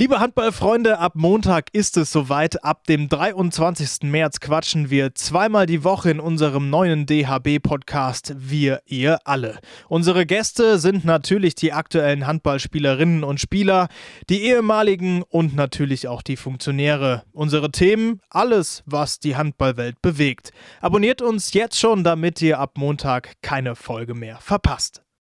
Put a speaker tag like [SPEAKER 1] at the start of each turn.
[SPEAKER 1] Liebe Handballfreunde, ab Montag ist es soweit. Ab dem 23. März quatschen wir zweimal die Woche in unserem neuen DHB-Podcast Wir, ihr alle. Unsere Gäste sind natürlich die aktuellen Handballspielerinnen und Spieler, die ehemaligen und natürlich auch die Funktionäre. Unsere Themen, alles, was die Handballwelt bewegt. Abonniert uns jetzt schon, damit ihr ab Montag keine Folge mehr verpasst.